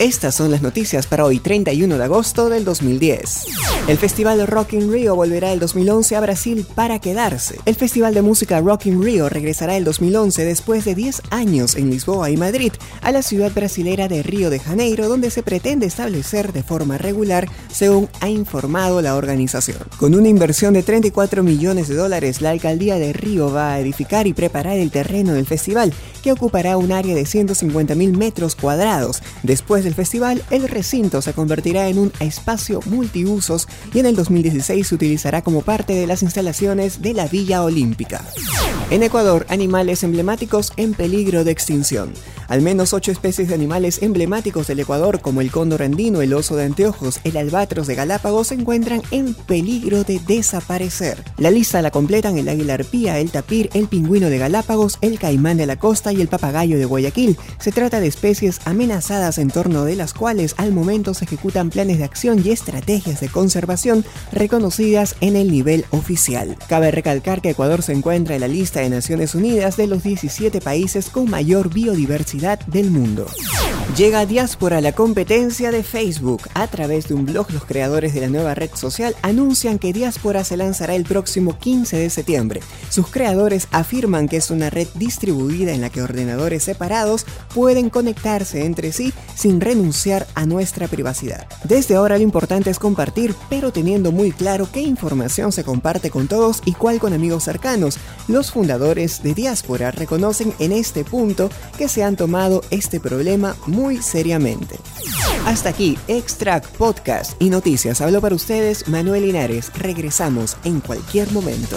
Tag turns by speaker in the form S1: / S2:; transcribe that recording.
S1: Estas son las noticias para hoy 31 de agosto del 2010. El Festival Rock in Rio volverá el 2011 a Brasil para quedarse. El Festival de Música Rock in Rio regresará el 2011 después de 10 años en Lisboa y Madrid a la ciudad brasilera de Río de Janeiro donde se pretende establecer de forma regular según ha informado la organización. Con una inversión de 34 millones de dólares, la alcaldía de Río va a edificar y preparar el terreno del festival que ocupará un área de 150 mil metros cuadrados. Después del festival, el recinto se convertirá en un espacio multiusos y en el 2016 se utilizará como parte de las instalaciones de la Villa Olímpica. En Ecuador, animales emblemáticos en peligro de extinción. Al menos ocho especies de animales emblemáticos del Ecuador, como el cóndor andino, el oso de anteojos, el albatros de Galápagos, se encuentran en peligro de desaparecer. La lista la completan el águila arpía, el tapir, el pingüino de Galápagos, el caimán de la costa y el papagayo de Guayaquil. Se trata de especies amenazadas en torno de las cuales al momento se ejecutan planes de acción y estrategias de conservación reconocidas en el nivel oficial. Cabe recalcar que Ecuador se encuentra en la lista de Naciones Unidas de los 17 países con mayor biodiversidad del mundo. Llega Diáspora a la competencia de Facebook. A través de un blog, los creadores de la nueva red social anuncian que Diáspora se lanzará el próximo 15 de septiembre. Sus creadores afirman que es una red distribuida en la que ordenadores separados pueden conectarse entre sí sin renunciar a nuestra privacidad. Desde ahora lo importante es compartir, pero teniendo muy claro qué información se comparte con todos y cuál con amigos cercanos. Los fundadores de Diáspora reconocen en este punto que se han tomado este problema muy seriamente. Hasta aquí, Extract Podcast y Noticias. Hablo para ustedes Manuel Linares. Regresamos en cualquier momento.